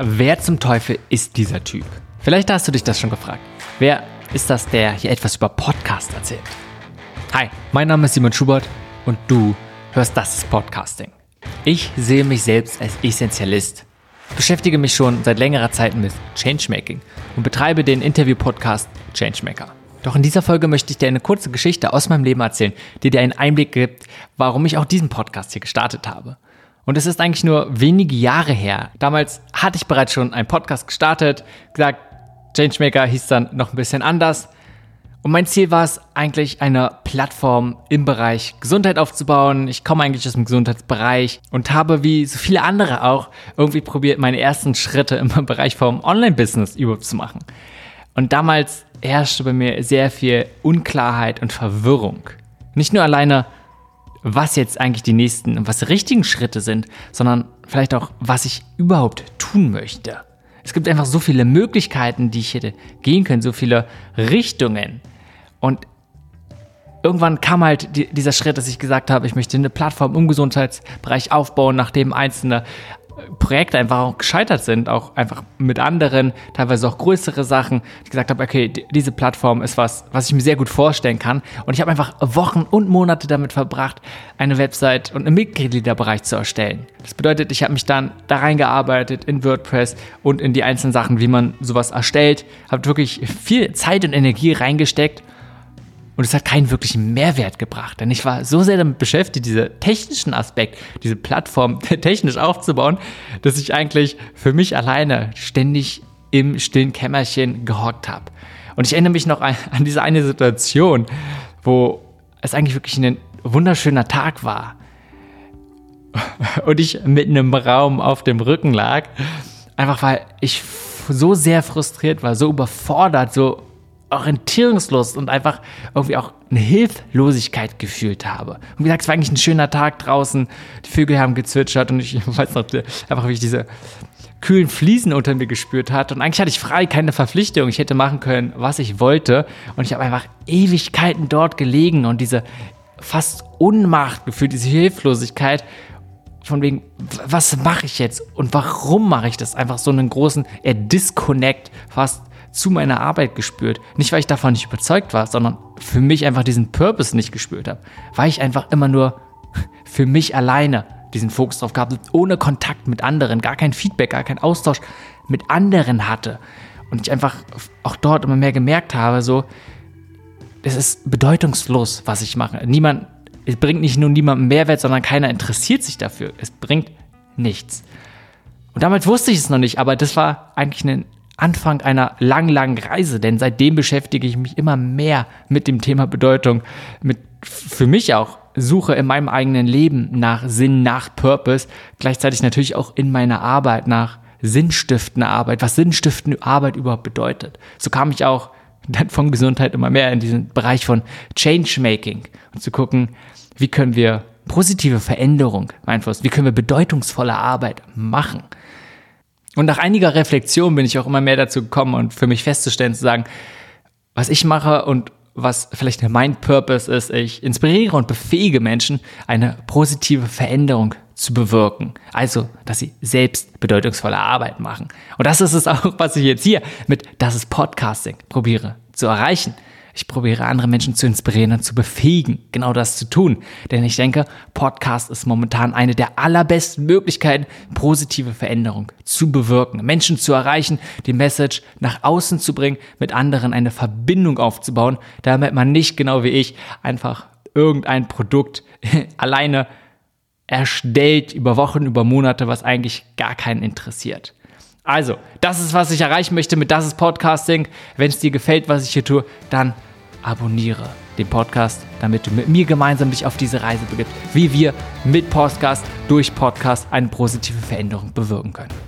Wer zum Teufel ist dieser Typ? Vielleicht hast du dich das schon gefragt. Wer ist das, der hier etwas über Podcast erzählt? Hi, mein Name ist Simon Schubert und du hörst Das ist Podcasting. Ich sehe mich selbst als Essentialist, beschäftige mich schon seit längerer Zeit mit Changemaking und betreibe den Interview-Podcast Changemaker. Doch in dieser Folge möchte ich dir eine kurze Geschichte aus meinem Leben erzählen, die dir einen Einblick gibt, warum ich auch diesen Podcast hier gestartet habe. Und es ist eigentlich nur wenige Jahre her. Damals hatte ich bereits schon einen Podcast gestartet, gesagt, Changemaker hieß dann noch ein bisschen anders. Und mein Ziel war es eigentlich, eine Plattform im Bereich Gesundheit aufzubauen. Ich komme eigentlich aus dem Gesundheitsbereich und habe wie so viele andere auch irgendwie probiert, meine ersten Schritte im Bereich vom Online-Business überhaupt zu machen. Und damals herrschte bei mir sehr viel Unklarheit und Verwirrung. Nicht nur alleine, was jetzt eigentlich die nächsten und was die richtigen Schritte sind, sondern vielleicht auch, was ich überhaupt tun möchte. Es gibt einfach so viele Möglichkeiten, die ich hätte gehen können, so viele Richtungen. Und irgendwann kam halt die, dieser Schritt, dass ich gesagt habe, ich möchte eine Plattform im Gesundheitsbereich aufbauen, nachdem einzelne Projekte einfach auch gescheitert sind, auch einfach mit anderen, teilweise auch größere Sachen. Ich gesagt habe, okay, diese Plattform ist was, was ich mir sehr gut vorstellen kann. Und ich habe einfach Wochen und Monate damit verbracht, eine Website und einen Mitgliederbereich zu erstellen. Das bedeutet, ich habe mich dann da reingearbeitet in WordPress und in die einzelnen Sachen, wie man sowas erstellt, habe wirklich viel Zeit und Energie reingesteckt und es hat keinen wirklichen Mehrwert gebracht, denn ich war so sehr damit beschäftigt, diesen technischen Aspekt, diese Plattform technisch aufzubauen, dass ich eigentlich für mich alleine ständig im stillen Kämmerchen gehockt habe. Und ich erinnere mich noch an, an diese eine Situation, wo es eigentlich wirklich ein wunderschöner Tag war. Und ich mitten im Raum auf dem Rücken lag, einfach weil ich so sehr frustriert war, so überfordert, so orientierungslos und einfach irgendwie auch eine Hilflosigkeit gefühlt habe. Und wie gesagt, es war eigentlich ein schöner Tag draußen, die Vögel haben gezwitschert und ich weiß noch einfach, wie ich diese kühlen Fliesen unter mir gespürt hatte. Und eigentlich hatte ich frei, keine Verpflichtung. Ich hätte machen können, was ich wollte. Und ich habe einfach Ewigkeiten dort gelegen und diese fast Unmacht gefühlt, diese Hilflosigkeit. Von wegen, was mache ich jetzt und warum mache ich das? Einfach so einen großen Disconnect fast zu meiner Arbeit gespürt. Nicht, weil ich davon nicht überzeugt war, sondern für mich einfach diesen Purpose nicht gespürt habe. Weil ich einfach immer nur für mich alleine diesen Fokus drauf gehabt, ohne Kontakt mit anderen, gar kein Feedback, gar kein Austausch mit anderen hatte. Und ich einfach auch dort immer mehr gemerkt habe, so, es ist bedeutungslos, was ich mache. Niemand, es bringt nicht nur niemandem Mehrwert, sondern keiner interessiert sich dafür. Es bringt nichts. Und damals wusste ich es noch nicht, aber das war eigentlich ein Anfang einer lang, langen Reise, denn seitdem beschäftige ich mich immer mehr mit dem Thema Bedeutung, mit für mich auch Suche in meinem eigenen Leben nach Sinn, nach Purpose, gleichzeitig natürlich auch in meiner Arbeit nach sinnstiftender Arbeit, was sinnstiftende Arbeit überhaupt bedeutet. So kam ich auch dann von Gesundheit immer mehr in diesen Bereich von Changemaking und zu gucken, wie können wir positive Veränderung beeinflussen, wie können wir bedeutungsvolle Arbeit machen. Und nach einiger Reflexion bin ich auch immer mehr dazu gekommen und für mich festzustellen, zu sagen, was ich mache und was vielleicht mein Purpose ist, ich inspiriere und befähige Menschen, eine positive Veränderung zu bewirken. Also, dass sie selbst bedeutungsvolle Arbeit machen. Und das ist es auch, was ich jetzt hier mit Das ist Podcasting probiere zu erreichen. Ich probiere andere Menschen zu inspirieren und zu befähigen, genau das zu tun. Denn ich denke, Podcast ist momentan eine der allerbesten Möglichkeiten, positive Veränderung zu bewirken, Menschen zu erreichen, die Message nach außen zu bringen, mit anderen eine Verbindung aufzubauen, damit man nicht genau wie ich einfach irgendein Produkt alleine erstellt über Wochen, über Monate, was eigentlich gar keinen interessiert. Also, das ist, was ich erreichen möchte mit Das ist Podcasting. Wenn es dir gefällt, was ich hier tue, dann abonniere den Podcast, damit du mit mir gemeinsam dich auf diese Reise begibst, wie wir mit Podcast durch Podcast eine positive Veränderung bewirken können.